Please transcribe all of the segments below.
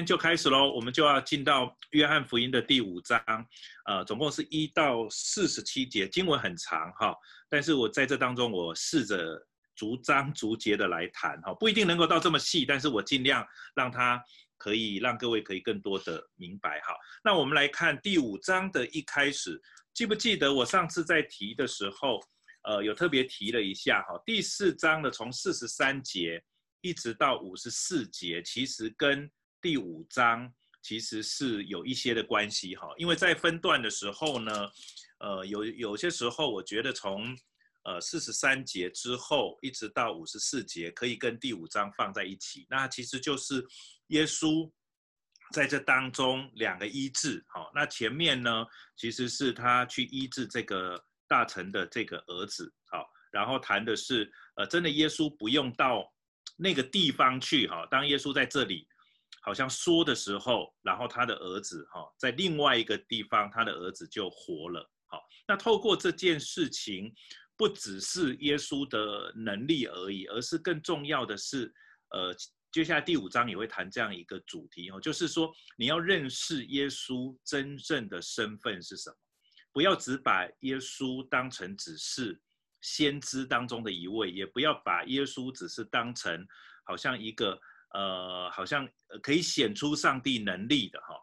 天就开始喽，我们就要进到约翰福音的第五章，呃，总共是一到四十七节，经文很长哈，但是我在这当中，我试着逐章逐节的来谈哈，不一定能够到这么细，但是我尽量让它可以让各位可以更多的明白哈。那我们来看第五章的一开始，记不记得我上次在提的时候，呃，有特别提了一下哈，第四章的从四十三节一直到五十四节，其实跟第五章其实是有一些的关系哈，因为在分段的时候呢，呃，有有些时候我觉得从呃四十三节之后一直到五十四节可以跟第五章放在一起，那其实就是耶稣在这当中两个医治，好，那前面呢其实是他去医治这个大臣的这个儿子，好，然后谈的是呃真的耶稣不用到那个地方去哈，当耶稣在这里。好像说的时候，然后他的儿子哈，在另外一个地方，他的儿子就活了。好，那透过这件事情，不只是耶稣的能力而已，而是更重要的是，呃，接下来第五章也会谈这样一个主题哦，就是说你要认识耶稣真正的身份是什么，不要只把耶稣当成只是先知当中的一位，也不要把耶稣只是当成好像一个。呃，好像可以显出上帝能力的哈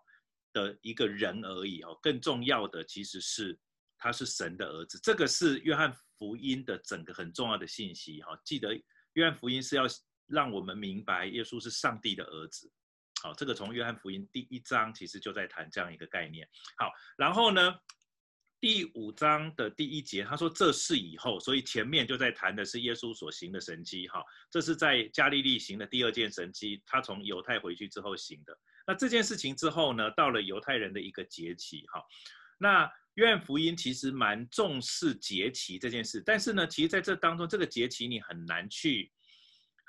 的一个人而已哦。更重要的其实是他是神的儿子，这个是约翰福音的整个很重要的信息哈。记得约翰福音是要让我们明白耶稣是上帝的儿子。好，这个从约翰福音第一章其实就在谈这样一个概念。好，然后呢，第五章的第一节，他说这事以后，所以前面就在谈的是耶稣所行的神迹，哈，这是在加利利行的第二件神迹，他从犹太回去之后行的。那这件事情之后呢，到了犹太人的一个节期，哈，那约翰福音其实蛮重视节期这件事，但是呢，其实在这当中，这个节期你很难去。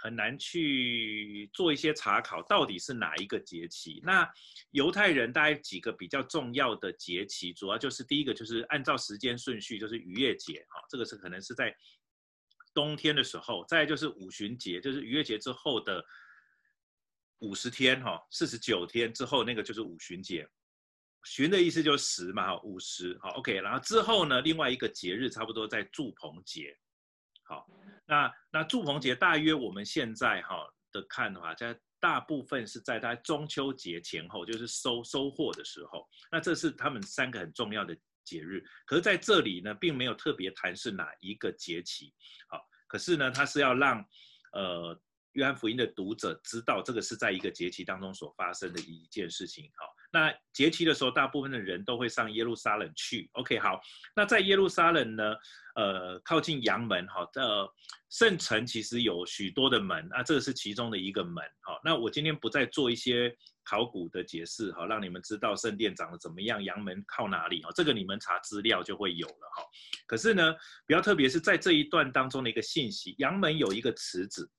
很难去做一些查考，到底是哪一个节期？那犹太人大概几个比较重要的节期，主要就是第一个就是按照时间顺序，就是逾越节，哈，这个是可能是在冬天的时候；再就是五旬节，就是逾越节之后的五十天，哈，四十九天之后那个就是五旬节。旬的意思就是十嘛，哈，五十，好，OK。然后之后呢，另外一个节日差不多在住棚节，好。那那祝棚节大约我们现在哈的看的话，在大部分是在它中秋节前后，就是收收获的时候。那这是他们三个很重要的节日。可是在这里呢，并没有特别谈是哪一个节期。好，可是呢，它是要让呃约翰福音的读者知道，这个是在一个节期当中所发生的一件事情。好。那节期的时候，大部分的人都会上耶路撒冷去。OK，好。那在耶路撒冷呢，呃，靠近羊门，哈，呃，圣城其实有许多的门，啊，这个是其中的一个门。好，那我今天不再做一些考古的解释，哈，让你们知道圣殿长得怎么样，羊门靠哪里，哈，这个你们查资料就会有了，哈。可是呢，比较特别是在这一段当中的一个信息，羊门有一个池子。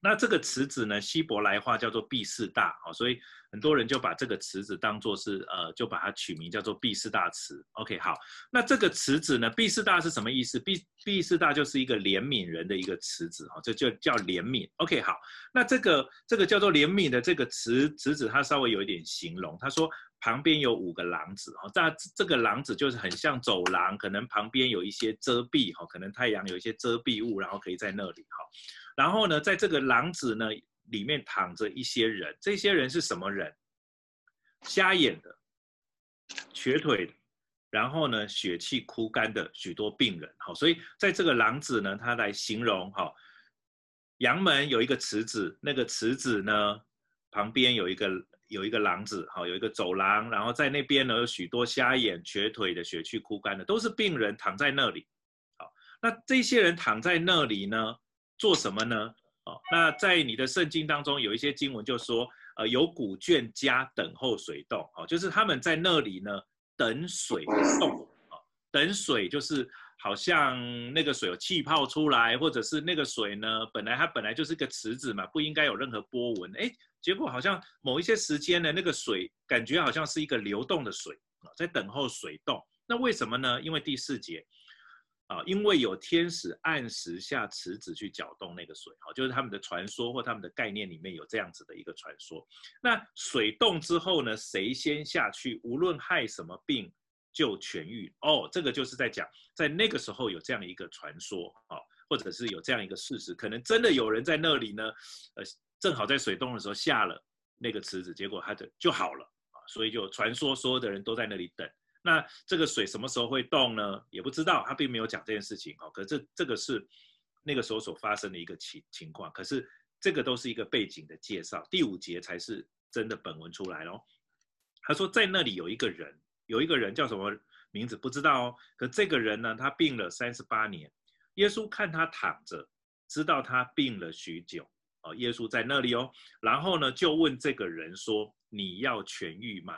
那这个池子呢，希伯来话叫做毕士大，好，所以很多人就把这个池子当作是，呃，就把它取名叫做毕士大池。OK，好，那这个池子呢，毕士大是什么意思？毕毕士大就是一个怜悯人的一个池子，哈，这就叫怜悯。OK，好，那这个这个叫做怜悯的这个池池子，它稍微有一点形容，他说旁边有五个廊子，哈，这这个廊子就是很像走廊，可能旁边有一些遮蔽，哈，可能太阳有一些遮蔽物，然后可以在那里，哈。然后呢，在这个廊子呢里面躺着一些人，这些人是什么人？瞎眼的、瘸腿的，然后呢血气枯干的许多病人。好，所以在这个廊子呢，他来形容哈，阳门有一个池子，那个池子呢旁边有一个有一个廊子，好，有一个走廊，然后在那边呢有许多瞎眼、瘸腿的、血气枯干的，都是病人躺在那里。好，那这些人躺在那里呢？做什么呢？哦，那在你的圣经当中有一些经文就说，呃，有古卷家等候水动，哦，就是他们在那里呢等水动，哦，等水就是好像那个水有气泡出来，或者是那个水呢本来它本来就是个池子嘛，不应该有任何波纹，哎，结果好像某一些时间呢，那个水感觉好像是一个流动的水，在等候水动，那为什么呢？因为第四节。啊，因为有天使按时下池子去搅动那个水，哈，就是他们的传说或他们的概念里面有这样子的一个传说。那水动之后呢，谁先下去，无论害什么病就痊愈。哦，这个就是在讲，在那个时候有这样一个传说，啊，或者是有这样一个事实，可能真的有人在那里呢，呃，正好在水动的时候下了那个池子，结果他的就好了，啊，所以就传说所有的人都在那里等。那这个水什么时候会动呢？也不知道，他并没有讲这件事情哦。可是这这个是那个时候所发生的一个情情况。可是这个都是一个背景的介绍，第五节才是真的本文出来咯。他说在那里有一个人，有一个人叫什么名字不知道哦。可这个人呢，他病了三十八年。耶稣看他躺着，知道他病了许久哦。耶稣在那里哦，然后呢就问这个人说：“你要痊愈吗？”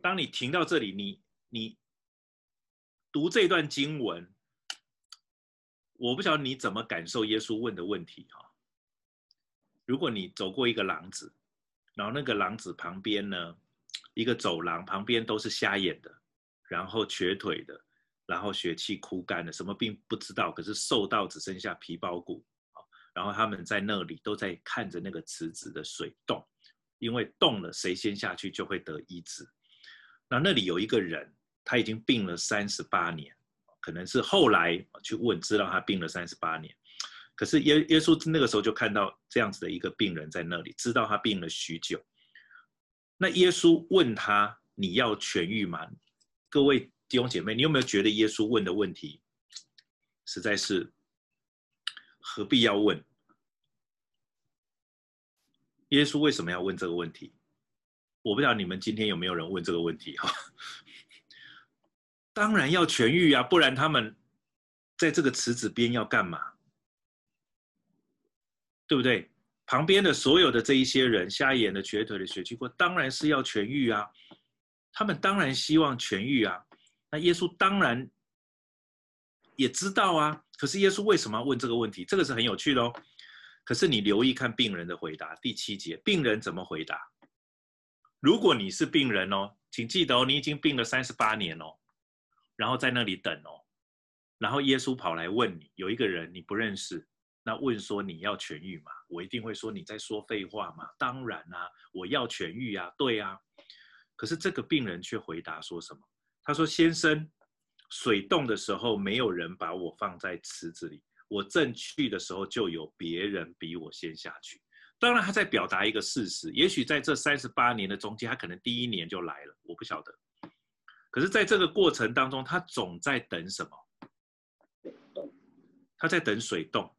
当你停到这里，你你读这段经文，我不晓得你怎么感受耶稣问的问题哈。如果你走过一个廊子，然后那个廊子旁边呢，一个走廊旁边都是瞎眼的，然后瘸腿的，然后血气枯干的，什么病不知道，可是瘦到只剩下皮包骨，然后他们在那里都在看着那个池子的水动，因为动了，谁先下去就会得医治。那那里有一个人，他已经病了三十八年，可能是后来去问，知道他病了三十八年。可是耶耶稣那个时候就看到这样子的一个病人在那里，知道他病了许久。那耶稣问他：“你要痊愈吗？”各位弟兄姐妹，你有没有觉得耶稣问的问题实在是何必要问？耶稣为什么要问这个问题？我不知道你们今天有没有人问这个问题哈？当然要痊愈啊，不然他们在这个池子边要干嘛？对不对？旁边的所有的这一些人，瞎眼的、瘸腿的、血气过，当然是要痊愈啊。他们当然希望痊愈啊。那耶稣当然也知道啊。可是耶稣为什么要问这个问题？这个是很有趣的哦。可是你留意看病人的回答，第七节，病人怎么回答？如果你是病人哦，请记得哦，你已经病了三十八年哦，然后在那里等哦，然后耶稣跑来问你，有一个人你不认识，那问说你要痊愈吗？我一定会说你在说废话吗？当然啊，我要痊愈啊，对啊。可是这个病人却回答说什么？他说：“先生，水冻的时候没有人把我放在池子里，我正去的时候就有别人比我先下去。”当然，他在表达一个事实。也许在这三十八年的中间，他可能第一年就来了，我不晓得。可是，在这个过程当中，他总在等什么？他在等水动，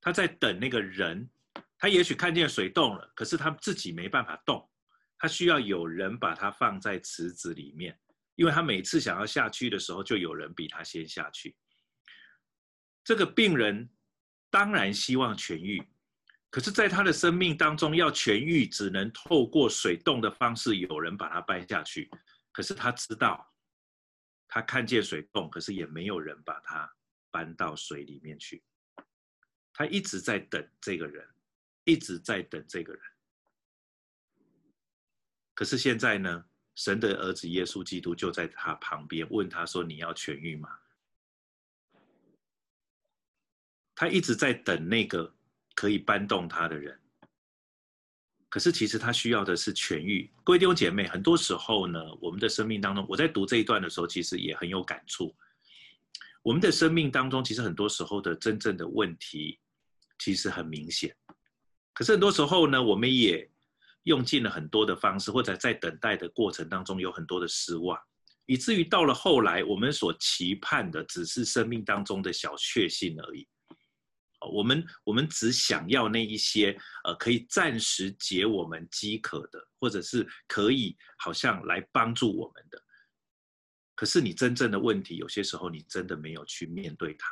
他在等那个人。他也许看见水动了，可是他自己没办法动，他需要有人把他放在池子里面，因为他每次想要下去的时候，就有人比他先下去。这个病人当然希望痊愈。可是，在他的生命当中，要痊愈，只能透过水洞的方式，有人把他搬下去。可是他知道，他看见水洞，可是也没有人把他搬到水里面去。他一直在等这个人，一直在等这个人。可是现在呢，神的儿子耶稣基督就在他旁边，问他说：“你要痊愈吗？”他一直在等那个。可以搬动他的人，可是其实他需要的是痊愈。各位弟兄姐妹，很多时候呢，我们的生命当中，我在读这一段的时候，其实也很有感触。我们的生命当中，其实很多时候的真正的问题，其实很明显。可是很多时候呢，我们也用尽了很多的方式，或者在等待的过程当中有很多的失望，以至于到了后来，我们所期盼的只是生命当中的小确幸而已。我们我们只想要那一些呃可以暂时解我们饥渴的，或者是可以好像来帮助我们的。可是你真正的问题，有些时候你真的没有去面对它。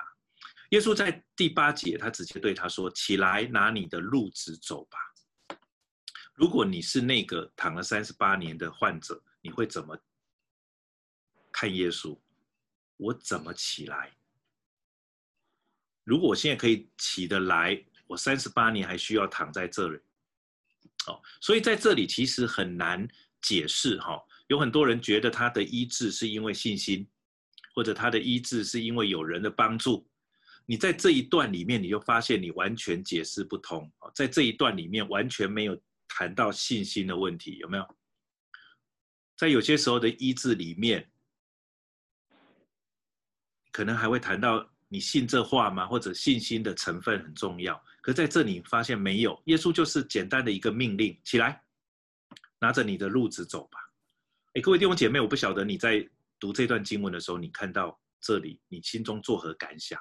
耶稣在第八节，他直接对他说：“起来，拿你的褥子走吧。”如果你是那个躺了三十八年的患者，你会怎么看耶稣？我怎么起来？如果我现在可以起得来，我三十八年还需要躺在这里，哦，所以在这里其实很难解释哈。有很多人觉得他的医治是因为信心，或者他的医治是因为有人的帮助，你在这一段里面，你就发现你完全解释不通。在这一段里面完全没有谈到信心的问题，有没有？在有些时候的医治里面，可能还会谈到你信这话吗？或者信心的成分很重要。可在这里发现没有，耶稣就是简单的一个命令：起来，拿着你的路子走吧。哎，各位弟兄姐妹，我不晓得你在读这段经文的时候，你看到这里，你心中作何感想？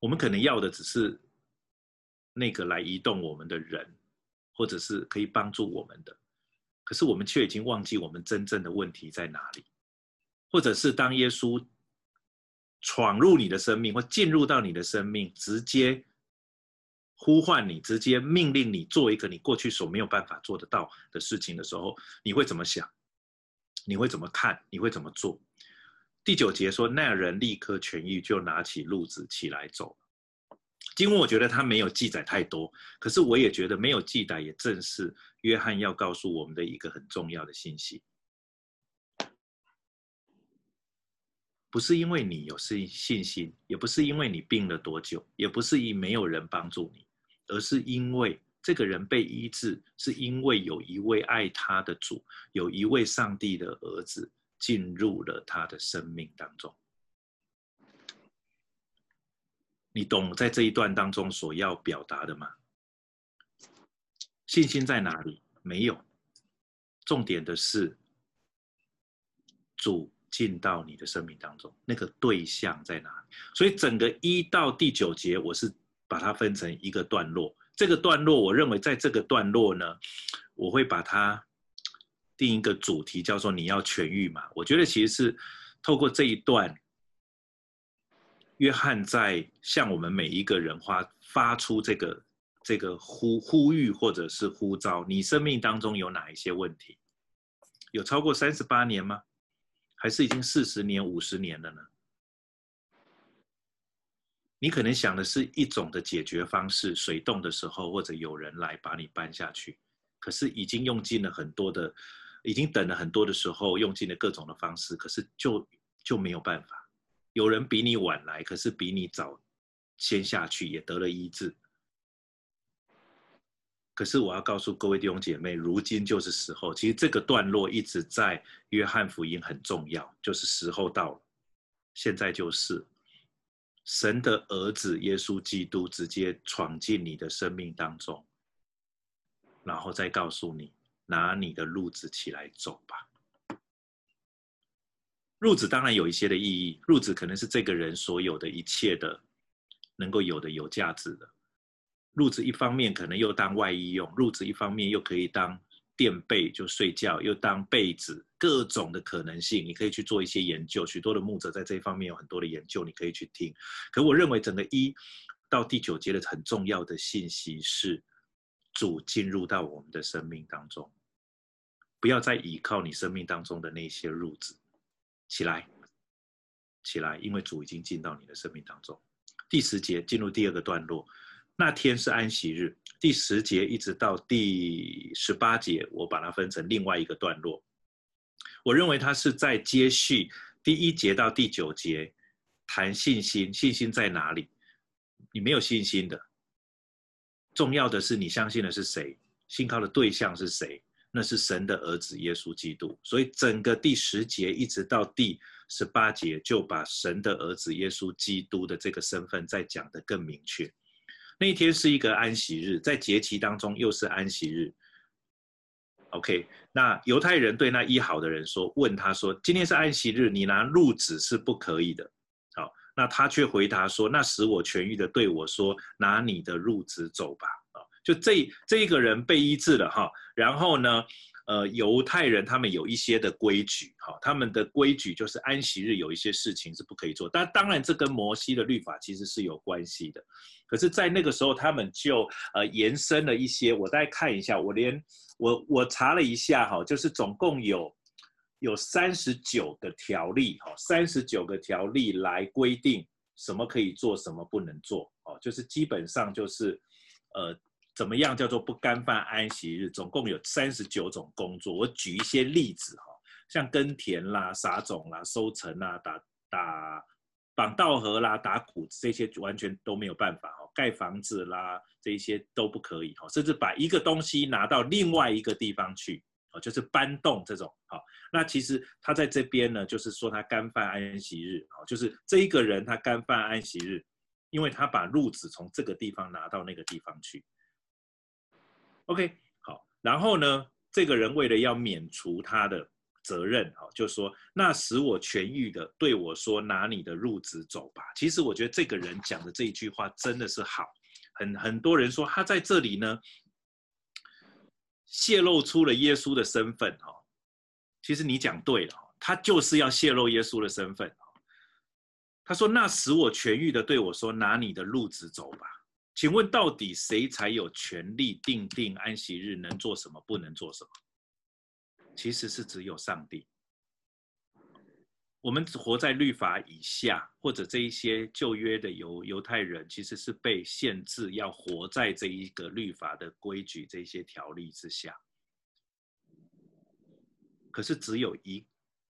我们可能要的只是那个来移动我们的人。或者是可以帮助我们的，可是我们却已经忘记我们真正的问题在哪里，或者是当耶稣闯入你的生命，或进入到你的生命，直接呼唤你，直接命令你做一个你过去所没有办法做得到的事情的时候，你会怎么想？你会怎么看？你会怎么做？第九节说，那人立刻痊愈，就拿起褥子起来走。经文我觉得他没有记载太多，可是我也觉得没有记载也正是约翰要告诉我们的一个很重要的信息。不是因为你有信信心，也不是因为你病了多久，也不是因没有人帮助你，而是因为这个人被医治，是因为有一位爱他的主，有一位上帝的儿子进入了他的生命当中。你懂在这一段当中所要表达的吗？信心在哪里？没有。重点的是，主进到你的生命当中，那个对象在哪里？所以整个一到第九节，我是把它分成一个段落。这个段落，我认为在这个段落呢，我会把它定一个主题，叫做“你要痊愈嘛”。我觉得其实是透过这一段。约翰在向我们每一个人发发出这个这个呼呼吁或者是呼召，你生命当中有哪一些问题？有超过三十八年吗？还是已经四十年、五十年了呢？你可能想的是一种的解决方式，水冻的时候或者有人来把你搬下去，可是已经用尽了很多的，已经等了很多的时候，用尽了各种的方式，可是就就没有办法。有人比你晚来，可是比你早先下去，也得了医治。可是我要告诉各位弟兄姐妹，如今就是时候。其实这个段落一直在约翰福音很重要，就是时候到了，现在就是神的儿子耶稣基督直接闯进你的生命当中，然后再告诉你，拿你的褥子起来走吧。褥子当然有一些的意义，褥子可能是这个人所有的一切的能够有的有价值的。褥子一方面可能又当外衣用，褥子一方面又可以当垫背就睡觉，又当被子，各种的可能性，你可以去做一些研究。许多的牧者在这一方面有很多的研究，你可以去听。可我认为整个一到第九节的很重要的信息是，主进入到我们的生命当中，不要再依靠你生命当中的那些褥子。起来，起来，因为主已经进到你的生命当中。第十节进入第二个段落，那天是安息日。第十节一直到第十八节，我把它分成另外一个段落。我认为它是在接续第一节到第九节谈信心。信心在哪里？你没有信心的，重要的是你相信的是谁？信靠的对象是谁？那是神的儿子耶稣基督，所以整个第十节一直到第十八节，就把神的儿子耶稣基督的这个身份再讲得更明确。那一天是一个安息日，在节期当中又是安息日。OK，那犹太人对那医好的人说，问他说：“今天是安息日，你拿褥子是不可以的。”好，那他却回答说：“那使我痊愈的对我说，拿你的褥子走吧。”就这这一个人被医治了哈，然后呢，呃，犹太人他们有一些的规矩哈，他们的规矩就是安息日有一些事情是不可以做，但当然这跟摩西的律法其实是有关系的，可是，在那个时候他们就呃延伸了一些，我再看一下，我连我我查了一下哈，就是总共有有三十九个条例哈，三十九个条例来规定什么可以做，什么不能做哦，就是基本上就是呃。怎么样叫做不干犯安息日？总共有三十九种工作。我举一些例子哈，像耕田啦、撒种啦、收成啦、打打绑稻禾啦、打谷子这些完全都没有办法哦。盖房子啦，这些都不可以哦，甚至把一个东西拿到另外一个地方去哦，就是搬动这种好。那其实他在这边呢，就是说他干犯安息日哦，就是这一个人他干犯安息日，因为他把褥子从这个地方拿到那个地方去。OK，好，然后呢，这个人为了要免除他的责任，哈，就说那使我痊愈的对我说：“拿你的褥子走吧。”其实我觉得这个人讲的这一句话真的是好，很很多人说他在这里呢，泄露出了耶稣的身份，哈。其实你讲对了，他就是要泄露耶稣的身份。他说：“那使我痊愈的对我说：‘拿你的褥子走吧。’请问到底谁才有权利定定安息日能做什么，不能做什么？”其实是只有上帝。我们只活在律法以下，或者这一些旧约的犹犹太人，其实是被限制要活在这一个律法的规矩、这些条例之下。可是只有一，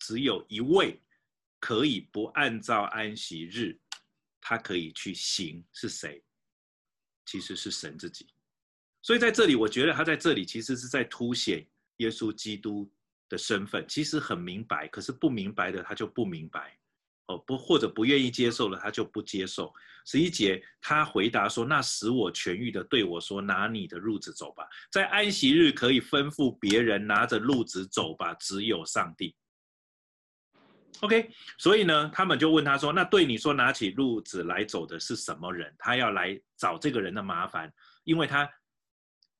只有一位可以不按照安息日，他可以去行，是谁？其实是神自己。所以在这里，我觉得他在这里其实是在凸显。耶稣基督的身份其实很明白，可是不明白的他就不明白，哦不或者不愿意接受了他就不接受。十一节他回答说：“那使我痊愈的对我说，拿你的褥子走吧。在安息日可以吩咐别人拿着褥子走吧，只有上帝。” OK，所以呢，他们就问他说：“那对你说拿起褥子来走的是什么人？他要来找这个人的麻烦，因为他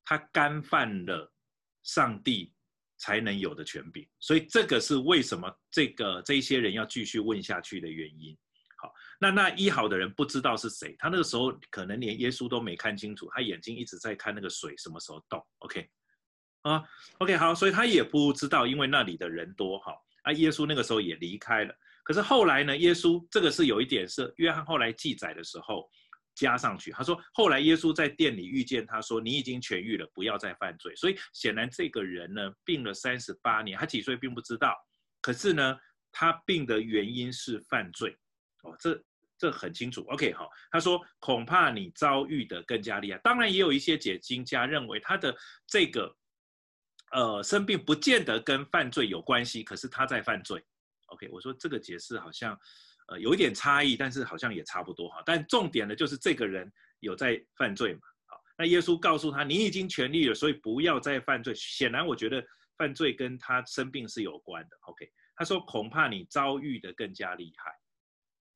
他干犯了。”上帝才能有的权柄，所以这个是为什么这个这些人要继续问下去的原因。好，那那医好的人不知道是谁，他那个时候可能连耶稣都没看清楚，他眼睛一直在看那个水什么时候动。OK，啊，OK，好，所以他也不知道，因为那里的人多。好，啊，耶稣那个时候也离开了。可是后来呢，耶稣这个是有一点是约翰后来记载的时候。加上去，他说后来耶稣在店里遇见他说，你已经痊愈了，不要再犯罪。所以显然这个人呢病了三十八年，他几岁并不知道，可是呢他病的原因是犯罪，哦，这这很清楚。OK，好，他说恐怕你遭遇的更加厉害。当然也有一些解经家认为他的这个呃生病不见得跟犯罪有关系，可是他在犯罪。OK，我说这个解释好像。呃，有一点差异，但是好像也差不多哈。但重点呢，就是这个人有在犯罪嘛。好，那耶稣告诉他，你已经痊愈了，所以不要再犯罪。显然，我觉得犯罪跟他生病是有关的。OK，他说恐怕你遭遇的更加厉害。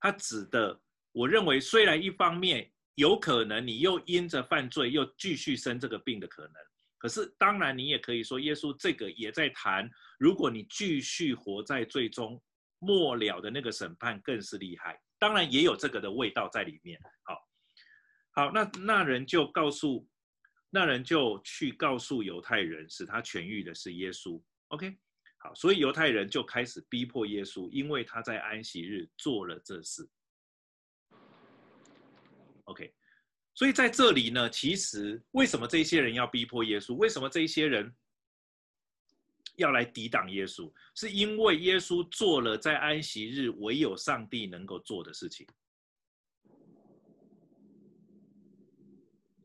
他指的，我认为虽然一方面有可能你又因着犯罪又继续生这个病的可能，可是当然你也可以说，耶稣这个也在谈，如果你继续活在罪中。末了的那个审判更是厉害，当然也有这个的味道在里面。好，好，那那人就告诉，那人就去告诉犹太人，使他痊愈的是耶稣。OK，好，所以犹太人就开始逼迫耶稣，因为他在安息日做了这事。OK，所以在这里呢，其实为什么这些人要逼迫耶稣？为什么这些人？要来抵挡耶稣，是因为耶稣做了在安息日唯有上帝能够做的事情。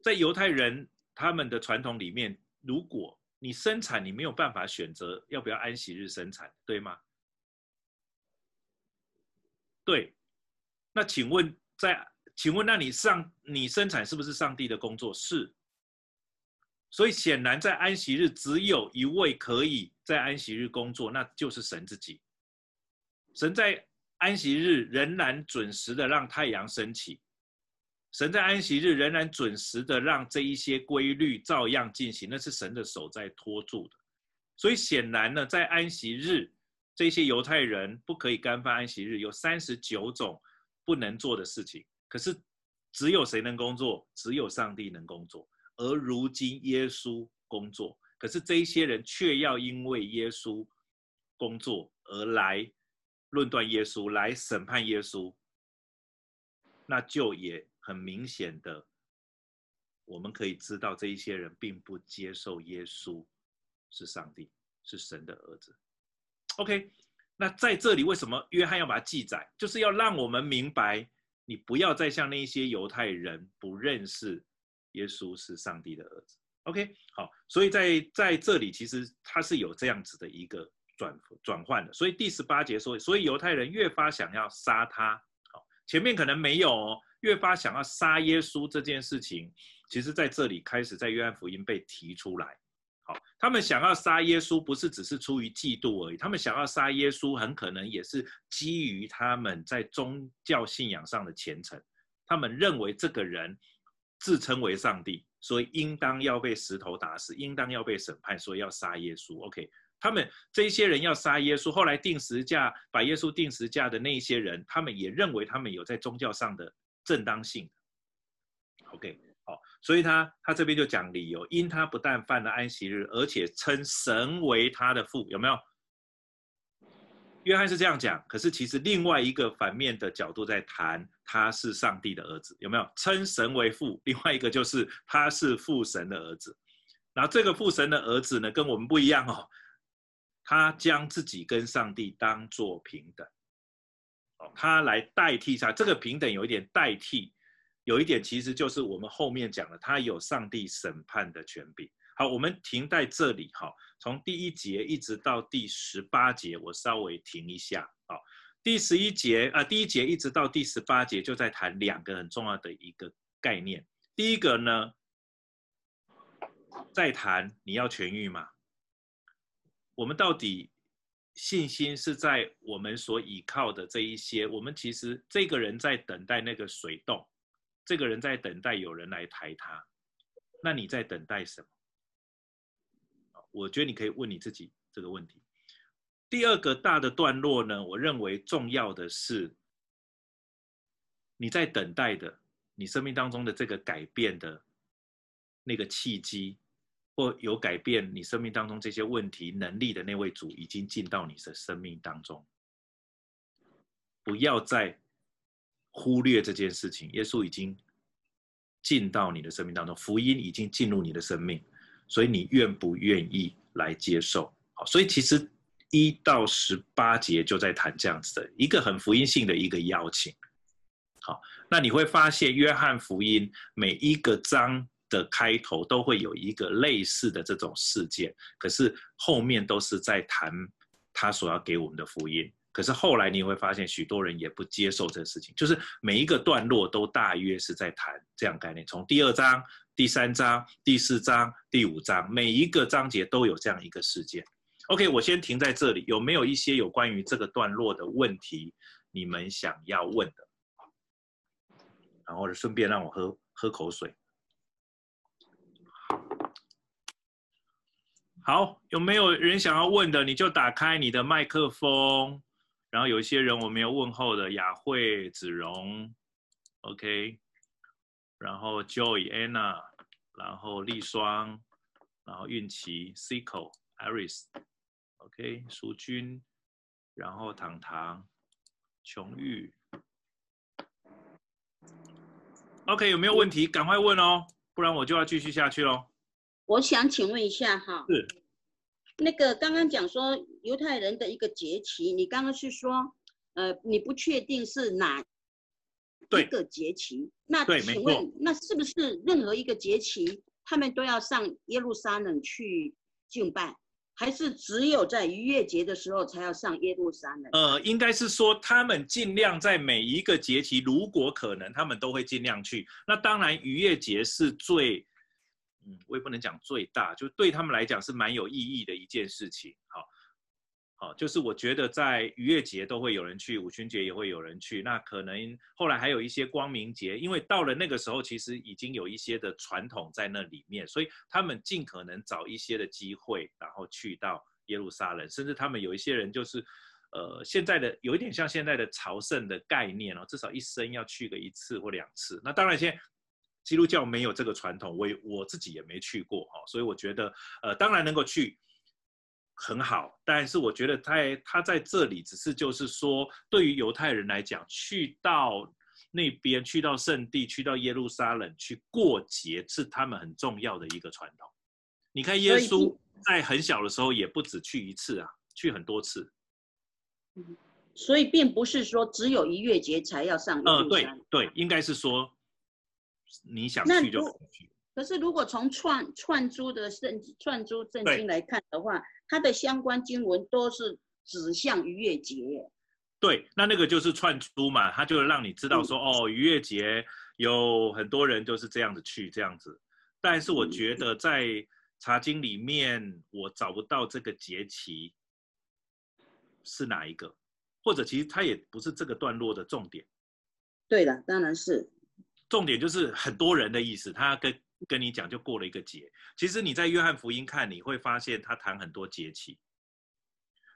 在犹太人他们的传统里面，如果你生产，你没有办法选择要不要安息日生产，对吗？对。那请问，在请问，那你上你生产是不是上帝的工作？是。所以显然，在安息日只有一位可以在安息日工作，那就是神自己。神在安息日仍然准时的让太阳升起，神在安息日仍然准时的让这一些规律照样进行，那是神的手在托住的。所以显然呢，在安息日，这些犹太人不可以干犯安息日，有三十九种不能做的事情。可是只有谁能工作？只有上帝能工作。而如今耶稣工作，可是这一些人却要因为耶稣工作而来论断耶稣，来审判耶稣，那就也很明显的，我们可以知道这一些人并不接受耶稣是上帝，是神的儿子。OK，那在这里为什么约翰要把它记载？就是要让我们明白，你不要再像那些犹太人不认识耶稣是上帝的儿子。OK，好，所以在在这里其实他是有这样子的一个转转换的。所以第十八节说，所以犹太人越发想要杀他。好，前面可能没有哦，越发想要杀耶稣这件事情，其实在这里开始在约翰福音被提出来。好，他们想要杀耶稣，不是只是出于嫉妒而已。他们想要杀耶稣，很可能也是基于他们在宗教信仰上的虔诚。他们认为这个人自称为上帝，所以应当要被石头打死，应当要被审判，所以要杀耶稣。OK，他们这些人要杀耶稣，后来定十架，把耶稣定十架的那一些人，他们也认为他们有在宗教上的正当性。OK。所以他他这边就讲理由，因他不但犯了安息日，而且称神为他的父，有没有？约翰是这样讲，可是其实另外一个反面的角度在谈，他是上帝的儿子，有没有？称神为父，另外一个就是他是父神的儿子。然后这个父神的儿子呢，跟我们不一样哦，他将自己跟上帝当作平等，哦，他来代替他，这个平等有一点代替。有一点其实就是我们后面讲的，他有上帝审判的权柄。好，我们停在这里。哈，从第一节一直到第十八节，我稍微停一下。好，第十一节啊，第一节一直到第十八节就在谈两个很重要的一个概念。第一个呢，在谈你要痊愈吗？我们到底信心是在我们所依靠的这一些？我们其实这个人在等待那个水洞。这个人在等待有人来抬他，那你在等待什么？我觉得你可以问你自己这个问题。第二个大的段落呢，我认为重要的是你在等待的，你生命当中的这个改变的那个契机，或有改变你生命当中这些问题能力的那位主，已经进到你的生命当中，不要再。忽略这件事情，耶稣已经进到你的生命当中，福音已经进入你的生命，所以你愿不愿意来接受？好，所以其实一到十八节就在谈这样子的一个很福音性的一个邀请。好，那你会发现约翰福音每一个章的开头都会有一个类似的这种事件，可是后面都是在谈他所要给我们的福音。可是后来你会发现，许多人也不接受这个事情，就是每一个段落都大约是在谈这样概念。从第二章、第三章、第四章、第五章，每一个章节都有这样一个事件。OK，我先停在这里。有没有一些有关于这个段落的问题，你们想要问的？然后顺便让我喝喝口水。好，有没有人想要问的？你就打开你的麦克风。然后有一些人我没有问候的，雅慧、子荣，OK，然后 Joy、Anna，然后丽双，然后运琪、Cico、Iris，OK，淑君，然后糖糖、琼玉，OK，有没有问题？赶快问哦，不然我就要继续下去喽。我想请问一下哈。是。那个刚刚讲说犹太人的一个节期，你刚刚是说，呃，你不确定是哪一个节期？那请问，那是不是任何一个节期，他们都要上耶路撒冷去敬拜，还是只有在逾越节的时候才要上耶路撒冷？呃，应该是说他们尽量在每一个节期，如果可能，他们都会尽量去。那当然，逾越节是最。嗯，我也不能讲最大，就对他们来讲是蛮有意义的一件事情。好，好，就是我觉得在逾越节都会有人去，五旬节也会有人去。那可能后来还有一些光明节，因为到了那个时候，其实已经有一些的传统在那里面，所以他们尽可能找一些的机会，然后去到耶路撒冷。甚至他们有一些人就是，呃，现在的有一点像现在的朝圣的概念哦，至少一生要去个一次或两次。那当然现。基督教没有这个传统，我我自己也没去过哈，所以我觉得，呃，当然能够去很好，但是我觉得他他在这里只是就是说，对于犹太人来讲，去到那边，去到圣地，去到耶路撒冷去过节，是他们很重要的一个传统。你看耶稣在很小的时候也不止去一次啊，去很多次。所以并不是说只有一月节才要上耶路撒冷。对对，应该是说你想去就去。可是如果从串串珠的圣串珠圣经来看的话，它的相关经文都是指向逾越节。对，那那个就是串珠嘛，它就让你知道说，嗯、哦，逾越节有很多人就是这样子去这样子。但是我觉得在茶经里面，我找不到这个节期是哪一个，或者其实它也不是这个段落的重点。对的，当然是。重点就是很多人的意思，他跟跟你讲就过了一个节。其实你在约翰福音看，你会发现他谈很多节气。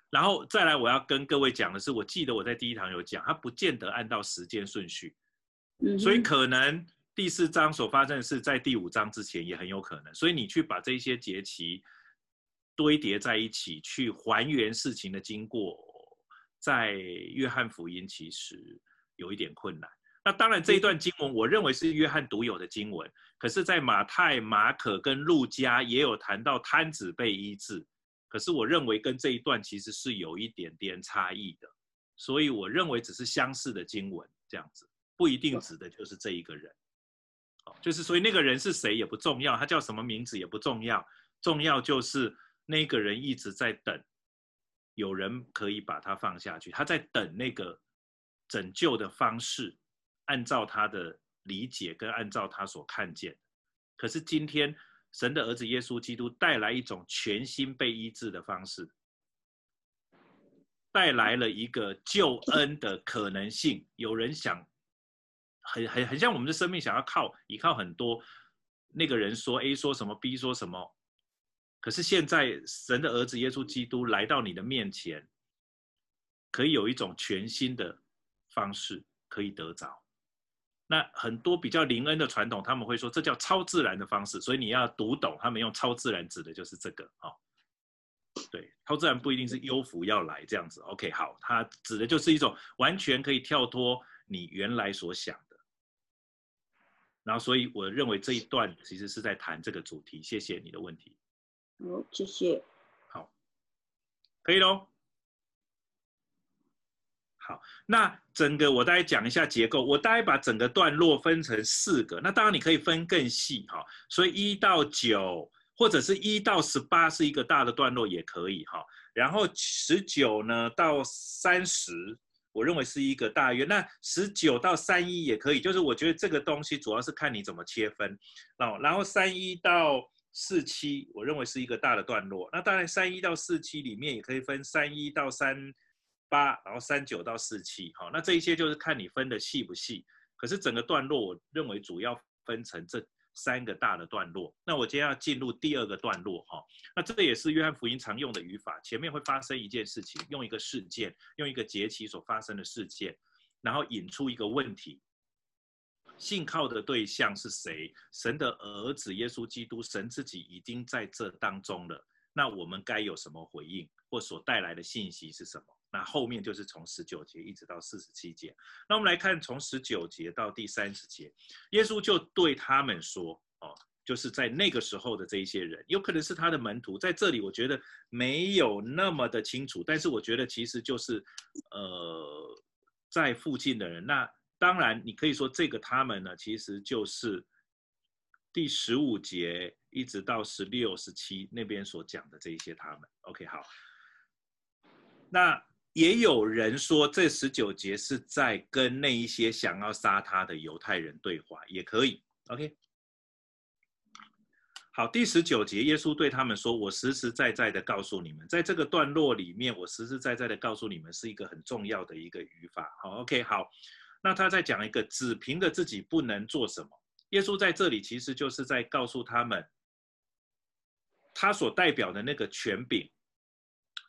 然后再来，我要跟各位讲的是，我记得我在第一堂有讲，他不见得按照时间顺序，嗯，所以可能第四章所发生的事在第五章之前也很有可能，所以你去把这些节期堆叠在一起，去还原事情的经过，在约翰福音其实有一点困难。那当然这一段经文，我认为是约翰独有的经文，可是，在马太、马可跟路加也有谈到瘫子被医治。可是我认为跟这一段其实是有一点点差异的，所以我认为只是相似的经文这样子，不一定指的就是这一个人。哦，就是所以那个人是谁也不重要，他叫什么名字也不重要，重要就是那个人一直在等，有人可以把他放下去，他在等那个拯救的方式，按照他的理解跟按照他所看见。可是今天。神的儿子耶稣基督带来一种全新被医治的方式，带来了一个救恩的可能性。有人想，很很很像我们的生命，想要靠依靠很多。那个人说 A 说什么，B 说什么，可是现在神的儿子耶稣基督来到你的面前，可以有一种全新的方式可以得着。那很多比较灵恩的传统，他们会说这叫超自然的方式，所以你要读懂，他们用超自然指的就是这个啊、哦。对，超自然不一定是幽浮要来这样子。OK，好，它指的就是一种完全可以跳脱你原来所想的。然后，所以我认为这一段其实是在谈这个主题。谢谢你的问题。好，谢谢。好，可以喽。好，那整个我大概讲一下结构。我大概把整个段落分成四个，那当然你可以分更细哈。所以一到九或者是一到十八是一个大的段落也可以哈。然后十九呢到三十，我认为是一个大约。那十九到三一也可以，就是我觉得这个东西主要是看你怎么切分。哦然后三一到四七，我认为是一个大的段落。那当然三一到四七里面也可以分三一到三。八，然后三九到四七，好，那这一些就是看你分的细不细。可是整个段落，我认为主要分成这三个大的段落。那我今天要进入第二个段落，哈，那这个也是约翰福音常用的语法。前面会发生一件事情，用一个事件，用一个节期所发生的事件，然后引出一个问题：信靠的对象是谁？神的儿子耶稣基督，神自己已经在这当中了。那我们该有什么回应，或所带来的信息是什么？那后面就是从十九节一直到四十七节。那我们来看从十九节到第三十节，耶稣就对他们说：“哦，就是在那个时候的这一些人，有可能是他的门徒，在这里我觉得没有那么的清楚，但是我觉得其实就是呃在附近的人。那当然你可以说这个他们呢，其实就是第十五节一直到十六、十七那边所讲的这一些他们。OK，好，那。也有人说，这十九节是在跟那一些想要杀他的犹太人对话，也可以。OK，好，第十九节，耶稣对他们说：“我实实在在的告诉你们，在这个段落里面，我实实在在的告诉你们，是一个很重要的一个语法。”好，OK，好，那他在讲一个只凭着自己不能做什么。耶稣在这里其实就是在告诉他们，他所代表的那个权柄。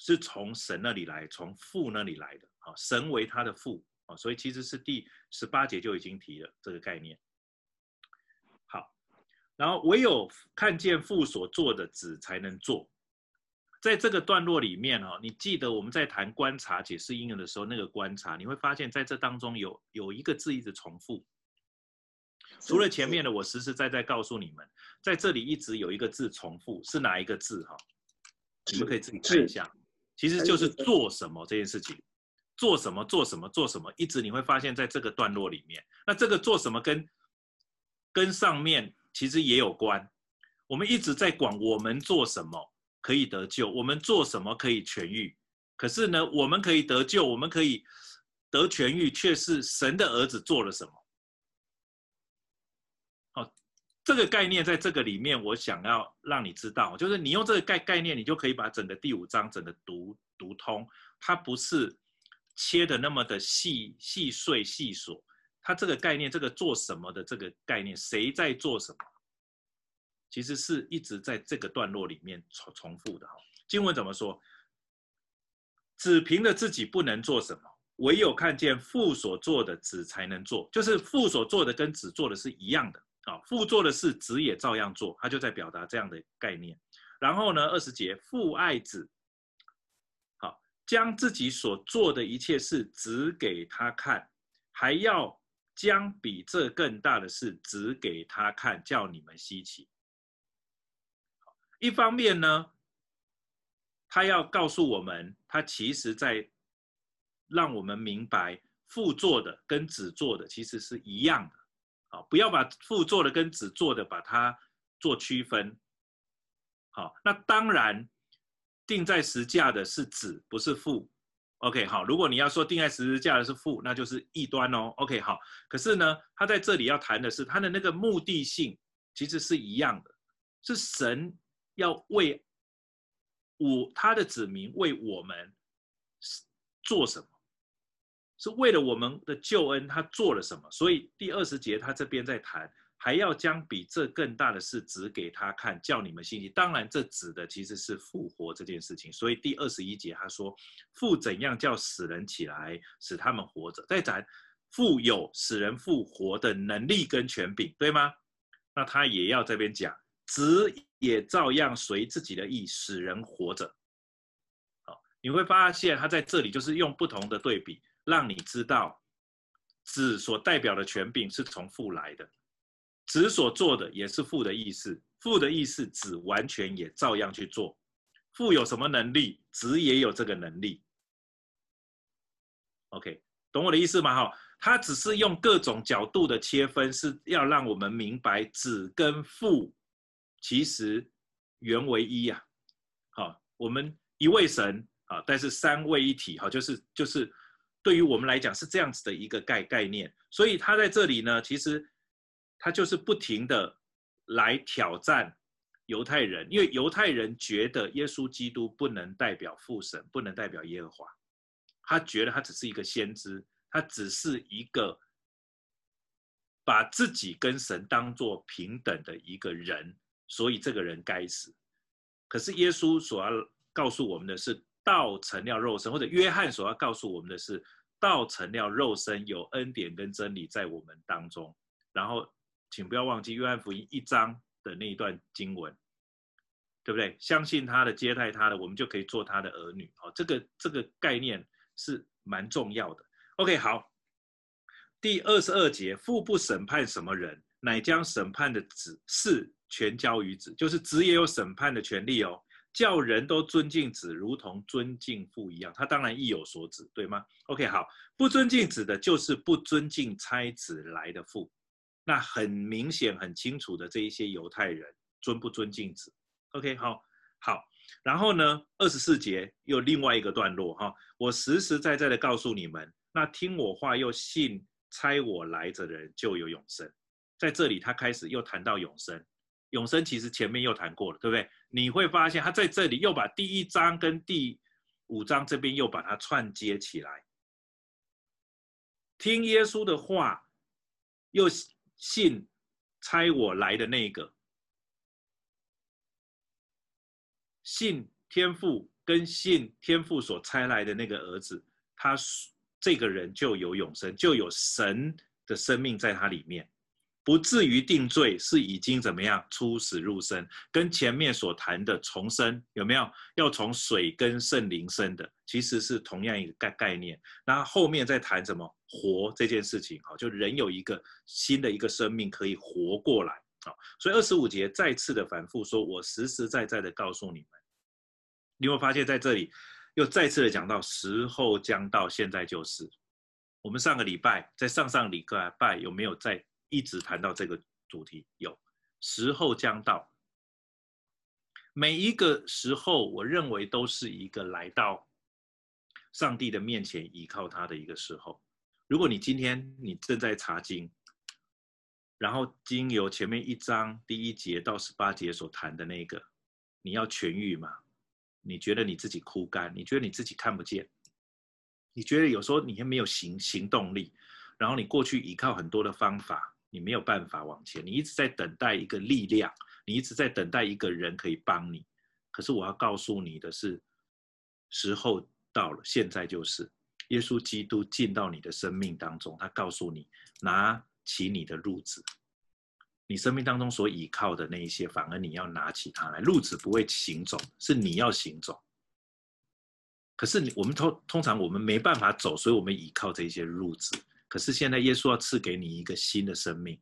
是从神那里来，从父那里来的。啊，神为他的父，啊，所以其实是第十八节就已经提了这个概念。好，然后唯有看见父所做的，子才能做。在这个段落里面，哈，你记得我们在谈观察解释应用的时候，那个观察，你会发现在这当中有有一个字一直重复。除了前面的，我实实在在告诉你们，在这里一直有一个字重复，是哪一个字？哈，你们可以自己看一下。其实就是做什么这件事情，做什么做什么做什么，一直你会发现在这个段落里面，那这个做什么跟跟上面其实也有关。我们一直在管我们做什么可以得救，我们做什么可以痊愈。可是呢，我们可以得救，我们可以得痊愈，却是神的儿子做了什么？好，这个概念在这个里面，我想要让你知道，就是你用这个概概念，你就可以把整个第五章整个读读通。它不是切的那么的细细碎细琐，它这个概念，这个做什么的这个概念，谁在做什么？其实是一直在这个段落里面重重复的哈。经文怎么说？子凭着自己不能做什么，唯有看见父所做的，子才能做。就是父所做的跟子做的是一样的啊。父做的事，子也照样做。他就在表达这样的概念。然后呢，二十节，父爱子，好，将自己所做的一切事指给他看，还要将比这更大的事指给他看，叫你们稀奇。一方面呢，他要告诉我们，他其实在让我们明白，父做的跟子做的其实是一样的，好，不要把父做的跟子做的把它做区分，好，那当然定在十字架的是子，不是父，OK，好，如果你要说定在十字架的是父，那就是异端哦，OK，好，可是呢，他在这里要谈的是他的那个目的性其实是一样的，是神。要为我他的子民为我们做什么？是为了我们的救恩，他做了什么？所以第二十节他这边在谈，还要将比这更大的事指给他看，叫你们信。当然，这指的其实是复活这件事情。所以第二十一节他说，父怎样叫死人起来，使他们活着？再谈父有使人复活的能力跟权柄，对吗？那他也要这边讲。子也照样随自己的意使人活着。好，你会发现他在这里就是用不同的对比，让你知道子所代表的权柄是从父来的，子所做的也是父的意思，父的意思子完全也照样去做。父有什么能力，子也有这个能力。OK，懂我的意思吗？哈，他只是用各种角度的切分，是要让我们明白子跟父。其实原为一呀，好，我们一位神啊，但是三位一体，哈，就是就是对于我们来讲是这样子的一个概概念，所以他在这里呢，其实他就是不停的来挑战犹太人，因为犹太人觉得耶稣基督不能代表父神，不能代表耶和华，他觉得他只是一个先知，他只是一个把自己跟神当做平等的一个人。所以这个人该死，可是耶稣所要告诉我们的是，道成了肉身，或者约翰所要告诉我们的是，道成了肉身，有恩典跟真理在我们当中。然后，请不要忘记约翰福音一章的那一段经文，对不对？相信他的，接待他的，我们就可以做他的儿女。哦，这个这个概念是蛮重要的。OK，好，第二十二节，父不审判什么人，乃将审判的子事。全交于子，就是子也有审判的权利哦，叫人都尊敬子，如同尊敬父一样。他当然意有所指，对吗？OK，好，不尊敬子的，就是不尊敬差子来的父。那很明显、很清楚的这一些犹太人尊不尊敬子？OK，好，好。然后呢，二十四节又另外一个段落哈，我实实在在的告诉你们，那听我话又信差我来者的人就有永生。在这里，他开始又谈到永生。永生其实前面又谈过了，对不对？你会发现他在这里又把第一章跟第五章这边又把它串接起来。听耶稣的话，又信差我来的那个，信天父跟信天父所差来的那个儿子，他这个人就有永生，就有神的生命在他里面。不至于定罪，是已经怎么样出死入生，跟前面所谈的重生有没有？要从水跟圣灵生的，其实是同样一个概概念。那后面再谈什么活这件事情，好，就人有一个新的一个生命可以活过来，好，所以二十五节再次的反复说，我实实在在的告诉你们，你会发现在这里，又再次的讲到时候将到，现在就是。我们上个礼拜在上上礼拜有没有在一直谈到这个主题？有，时候将到。每一个时候，我认为都是一个来到上帝的面前依靠他的一个时候。如果你今天你正在查经，然后经由前面一章第一节到十八节所谈的那个，你要痊愈吗？你觉得你自己枯干？你觉得你自己看不见？你觉得有时候你还没有行行动力，然后你过去依靠很多的方法，你没有办法往前，你一直在等待一个力量，你一直在等待一个人可以帮你。可是我要告诉你的是，时候到了，现在就是耶稣基督进到你的生命当中，他告诉你，拿起你的褥子，你生命当中所依靠的那一些，反而你要拿起它来，褥子不会行走，是你要行走。可是你，我们通通常我们没办法走，所以我们依靠这些褥子。可是现在耶稣要赐给你一个新的生命，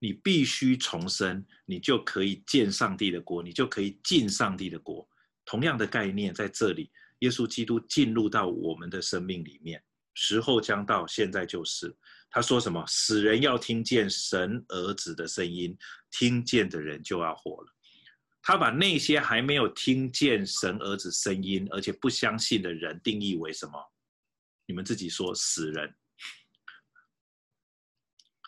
你必须重生，你就可以见上帝的国，你就可以进上帝的国。同样的概念在这里，耶稣基督进入到我们的生命里面，时候将到，现在就是。他说什么？死人要听见神儿子的声音，听见的人就要活了。他把那些还没有听见神儿子声音，而且不相信的人定义为什么？你们自己说，死人。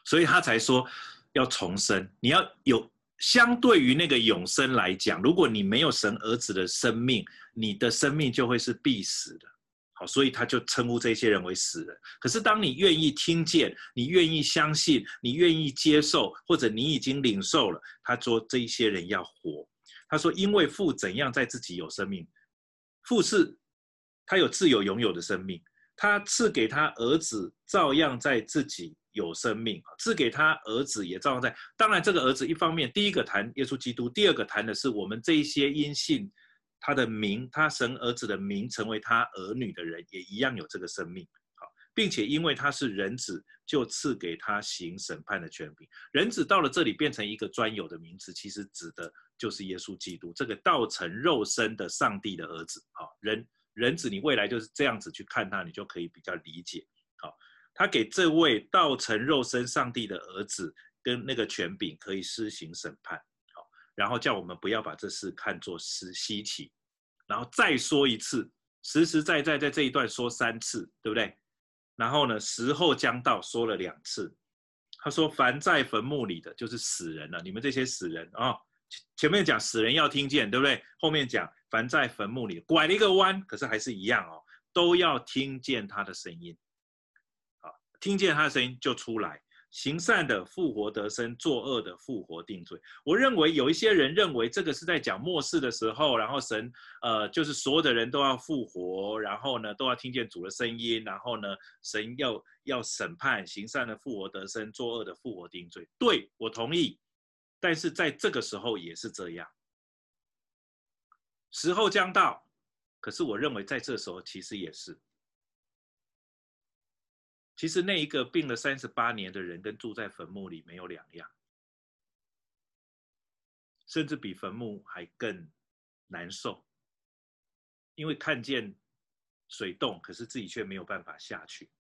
所以他才说要重生。你要有相对于那个永生来讲，如果你没有神儿子的生命，你的生命就会是必死的。好，所以他就称呼这些人为死人。可是当你愿意听见，你愿意相信，你愿意接受，或者你已经领受了，他说这一些人要活。他说：“因为父怎样在自己有生命，父是，他有自由拥有的生命，他赐给他儿子，照样在自己有生命，赐给他儿子也照样在。当然，这个儿子一方面，第一个谈耶稣基督，第二个谈的是我们这一些因信他的名，他神儿子的名成为他儿女的人，也一样有这个生命。好，并且因为他是人子，就赐给他行审判的权柄。人子到了这里变成一个专有的名词，其实指的。”就是耶稣基督这个道成肉身的上帝的儿子，好，人人子，你未来就是这样子去看他，你就可以比较理解。好，他给这位道成肉身上帝的儿子跟那个权柄，可以施行审判。好，然后叫我们不要把这事看作是稀奇，然后再说一次，实实在在在这一段说三次，对不对？然后呢，时候将到，说了两次。他说：“凡在坟墓里的，就是死人了。你们这些死人啊。哦”前面讲死人要听见，对不对？后面讲凡在坟墓里拐了一个弯，可是还是一样哦，都要听见他的声音。好，听见他的声音就出来，行善的复活得生，作恶的复活定罪。我认为有一些人认为这个是在讲末世的时候，然后神呃就是所有的人都要复活，然后呢都要听见主的声音，然后呢神要要审判，行善的复活得生，作恶的复活定罪。对，我同意。但是在这个时候也是这样，时候将到，可是我认为在这时候其实也是，其实那一个病了三十八年的人跟住在坟墓里没有两样，甚至比坟墓还更难受，因为看见水洞，可是自己却没有办法下去。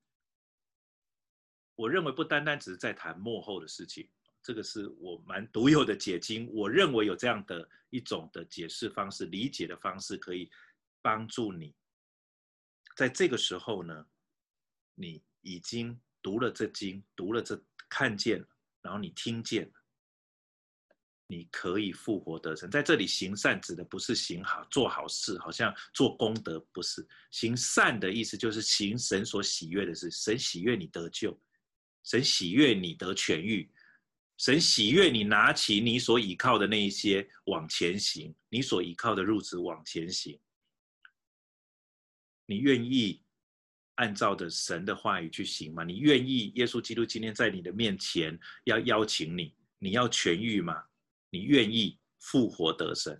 我认为不单单只是在谈幕后的事情。这个是我蛮独有的解经，我认为有这样的一种的解释方式、理解的方式，可以帮助你。在这个时候呢，你已经读了这经，读了这看见了，然后你听见了，你可以复活得生。在这里行善指的不是行好做好事，好像做功德，不是。行善的意思就是行神所喜悦的事，神喜悦你得救，神喜悦你得痊愈。神喜悦你拿起你所倚靠的那一些往前行，你所倚靠的褥子往前行。你愿意按照着神的话语去行吗？你愿意耶稣基督今天在你的面前要邀请你，你要痊愈吗？你愿意复活得生，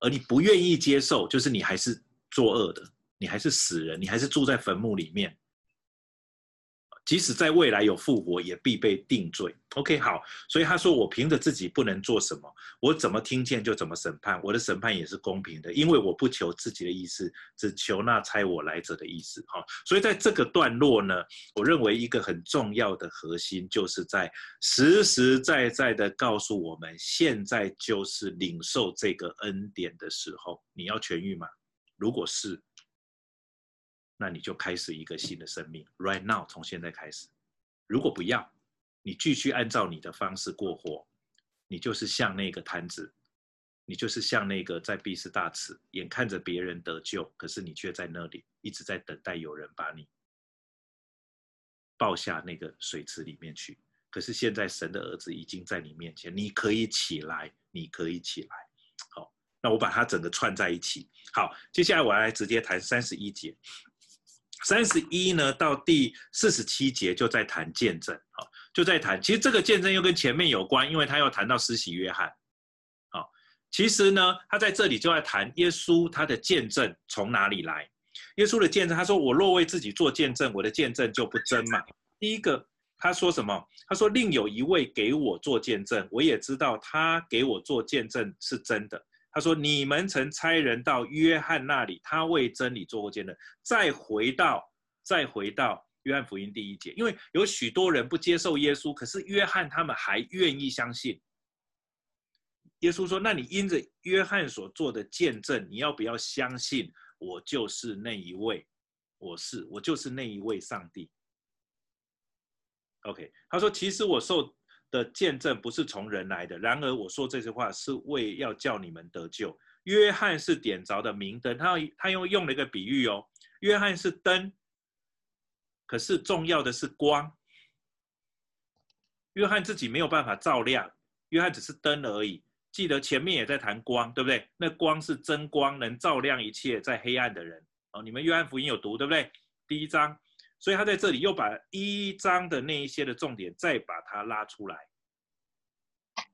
而你不愿意接受，就是你还是作恶的，你还是死人，你还是住在坟墓里面。即使在未来有复活，也必被定罪。OK，好，所以他说我凭着自己不能做什么，我怎么听见就怎么审判，我的审判也是公平的，因为我不求自己的意思，只求那差我来者的意思。哈，所以在这个段落呢，我认为一个很重要的核心，就是在实实在在的告诉我们，现在就是领受这个恩典的时候。你要痊愈吗？如果是。那你就开始一个新的生命，right now，从现在开始。如果不要，你继续按照你的方式过活，你就是像那个摊子，你就是像那个在必是大池，眼看着别人得救，可是你却在那里一直在等待有人把你抱下那个水池里面去。可是现在神的儿子已经在你面前，你可以起来，你可以起来。好，那我把它整个串在一起。好，接下来我来直接谈三十一节。三十一呢，到第四十七节就在谈见证，好，就在谈。其实这个见证又跟前面有关，因为他要谈到施洗约翰，好，其实呢，他在这里就在谈耶稣他的见证从哪里来。耶稣的见证，他说：“我若为自己做见证，我的见证就不真嘛。”第一个，他说什么？他说：“另有一位给我做见证，我也知道他给我做见证是真的。”他说：“你们曾差人到约翰那里，他为真理做过见证。再回到，再回到约翰福音第一节，因为有许多人不接受耶稣，可是约翰他们还愿意相信。耶稣说：‘那你因着约翰所做的见证，你要不要相信我就是那一位？我是，我就是那一位上帝。’OK，他说：‘其实我受。’的见证不是从人来的，然而我说这句话是为要叫你们得救。约翰是点着的明灯，他他又用了一个比喻哦。约翰是灯，可是重要的是光。约翰自己没有办法照亮，约翰只是灯而已。记得前面也在谈光，对不对？那光是真光，能照亮一切在黑暗的人。哦，你们约翰福音有读，对不对？第一章。所以他在这里又把一章的那一些的重点再把它拉出来，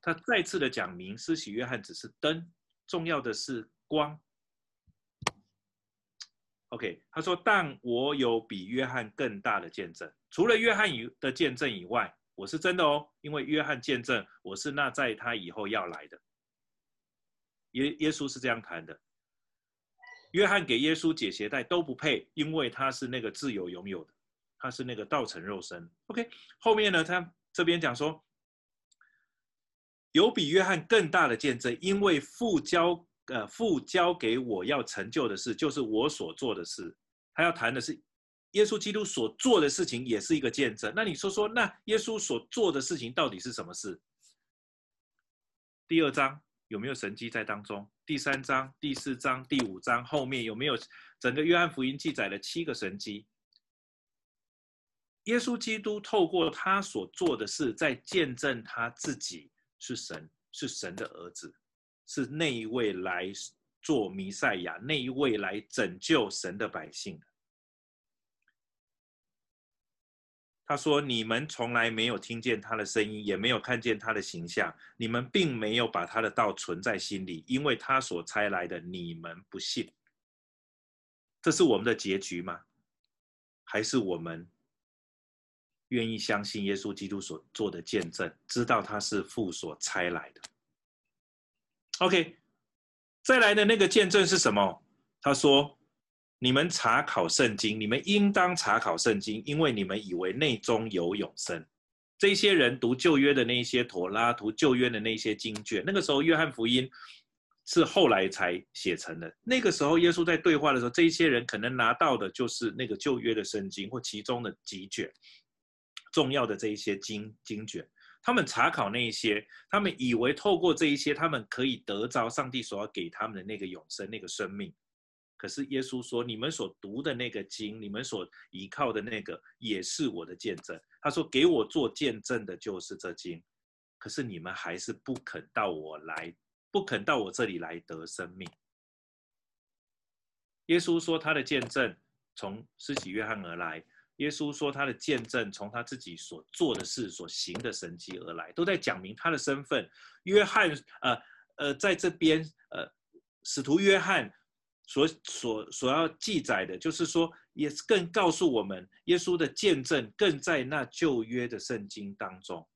他再次的讲明，施洗约翰只是灯，重要的是光。OK，他说，但我有比约翰更大的见证，除了约翰以的见证以外，我是真的哦，因为约翰见证我是那在他以后要来的。耶耶稣是这样谈的。约翰给耶稣解鞋带都不配，因为他是那个自由拥有的，他是那个道成肉身。OK，后面呢，他这边讲说，有比约翰更大的见证，因为父交呃父交给我要成就的事，就是我所做的事。他要谈的是耶稣基督所做的事情，也是一个见证。那你说说，那耶稣所做的事情到底是什么事？第二章。有没有神迹在当中？第三章、第四章、第五章后面有没有整个约翰福音记载了七个神迹？耶稣基督透过他所做的事，在见证他自己是神，是神的儿子，是那一位来做弥赛亚，那一位来拯救神的百姓。他说：“你们从来没有听见他的声音，也没有看见他的形象。你们并没有把他的道存在心里，因为他所差来的，你们不信。这是我们的结局吗？还是我们愿意相信耶稣基督所做的见证，知道他是父所差来的？OK，再来的那个见证是什么？他说。”你们查考圣经，你们应当查考圣经，因为你们以为内中有永生。这些人读旧约的那些妥拉，读旧约的那些经卷，那个时候约翰福音是后来才写成的。那个时候耶稣在对话的时候，这些人可能拿到的就是那个旧约的圣经或其中的几卷重要的这一些经经卷。他们查考那一些，他们以为透过这一些，他们可以得着上帝所要给他们的那个永生、那个生命。可是耶稣说：“你们所读的那个经，你们所依靠的那个，也是我的见证。”他说：“给我做见证的，就是这经。可是你们还是不肯到我来，不肯到我这里来得生命。”耶稣说：“他的见证从施洗约翰而来。”耶稣说：“他的见证从他自己所做的事、所行的神迹而来，都在讲明他的身份。”约翰，呃呃，在这边，呃，使徒约翰。所所所要记载的，就是说，也是更告诉我们，耶稣的见证更在那旧约的圣经当中，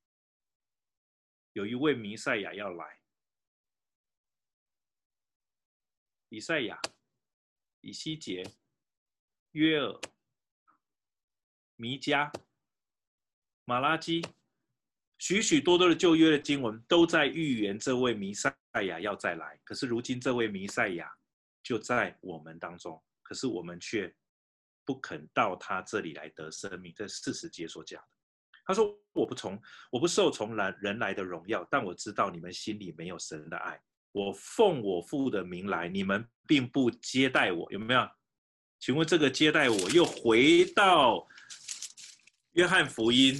有一位弥赛亚要来，以赛亚、以西结、约尔、弥迦、马拉基，许许多多的旧约的经文都在预言这位弥赛亚要再来。可是如今这位弥赛亚。就在我们当中，可是我们却不肯到他这里来得生命。这四十节所讲的，他说：“我不从，我不受从来人来的荣耀，但我知道你们心里没有神的爱。我奉我父的名来，你们并不接待我，有没有？请问这个接待我，又回到约翰福音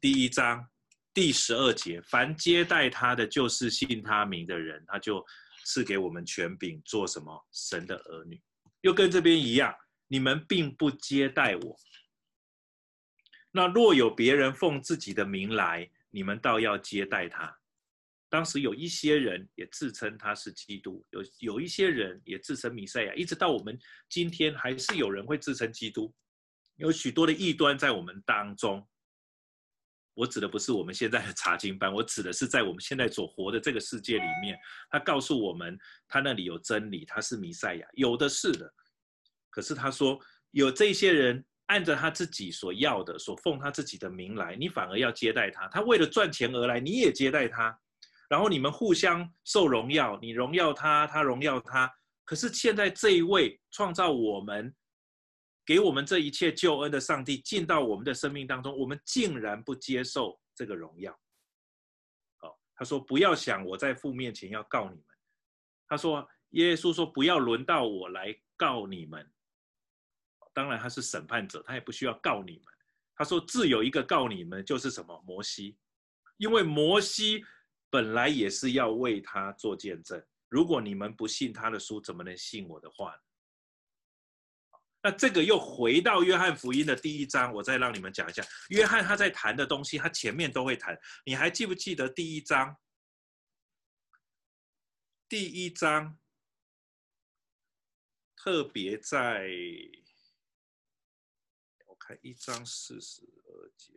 第一章第十二节：凡接待他的，就是信他名的人，他就。”赐给我们权柄做什么？神的儿女，又跟这边一样，你们并不接待我。那若有别人奉自己的名来，你们倒要接待他。当时有一些人也自称他是基督，有有一些人也自称弥赛亚，一直到我们今天，还是有人会自称基督，有许多的异端在我们当中。我指的不是我们现在的查经班，我指的是在我们现在所活的这个世界里面，他告诉我们，他那里有真理，他是弥赛亚，有的是的。可是他说，有这些人按着他自己所要的，所奉他自己的名来，你反而要接待他。他为了赚钱而来，你也接待他，然后你们互相受荣耀，你荣耀他，他荣耀他。可是现在这一位创造我们。给我们这一切救恩的上帝进到我们的生命当中，我们竟然不接受这个荣耀。好，他说不要想我在父面前要告你们。他说耶稣说不要轮到我来告你们。当然他是审判者，他也不需要告你们。他说自有一个告你们，就是什么？摩西，因为摩西本来也是要为他做见证。如果你们不信他的书，怎么能信我的话呢？那这个又回到约翰福音的第一章，我再让你们讲一下。约翰他在谈的东西，他前面都会谈。你还记不记得第一章？第一章特别在，我看一章四十二节。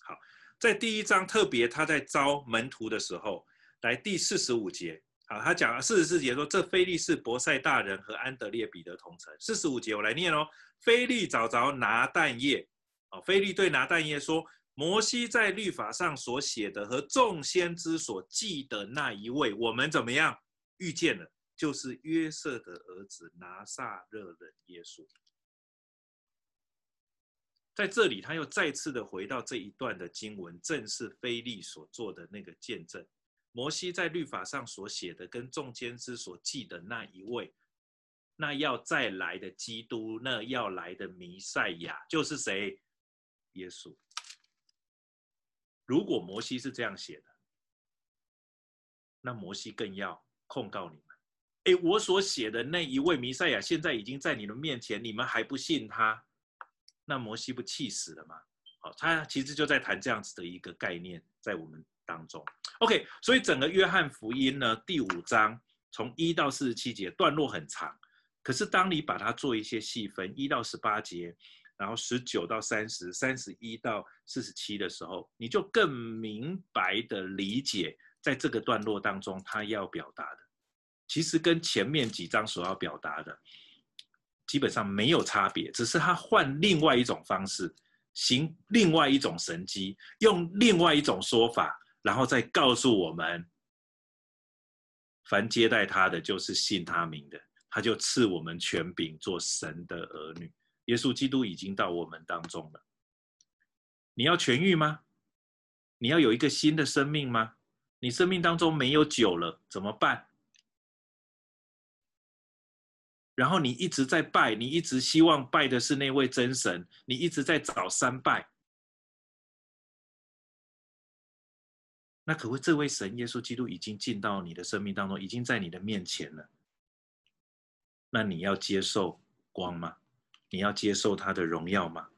好，在第一章特别他在招门徒的时候，来第四十五节。啊，他讲了四十四节说，这菲利是伯赛大人和安德烈彼得同城。四十五节我来念哦。菲利找着拿但业，哦，菲利对拿但业说：摩西在律法上所写的和众先知所记的那一位，我们怎么样遇见了？就是约瑟的儿子拿撒勒人耶稣。在这里，他又再次的回到这一段的经文，正是菲利所做的那个见证。摩西在律法上所写的，跟众先知所记的那一位，那要再来的基督，那要来的弥赛亚，就是谁？耶稣。如果摩西是这样写的，那摩西更要控告你们。哎，我所写的那一位弥赛亚，现在已经在你们面前，你们还不信他，那摩西不气死了吗？好，他其实就在谈这样子的一个概念，在我们当中。OK，所以整个约翰福音呢，第五章从一到四十七节段落很长，可是当你把它做一些细分，一到十八节，然后十九到三十，三十一到四十七的时候，你就更明白的理解，在这个段落当中他要表达的，其实跟前面几章所要表达的基本上没有差别，只是他换另外一种方式，行另外一种神机，用另外一种说法。然后再告诉我们，凡接待他的，就是信他名的，他就赐我们权柄做神的儿女。耶稣基督已经到我们当中了。你要痊愈吗？你要有一个新的生命吗？你生命当中没有酒了，怎么办？然后你一直在拜，你一直希望拜的是那位真神，你一直在找三拜。那可会这位神耶稣基督已经进到你的生命当中，已经在你的面前了。那你要接受光吗？你要接受他的荣耀吗？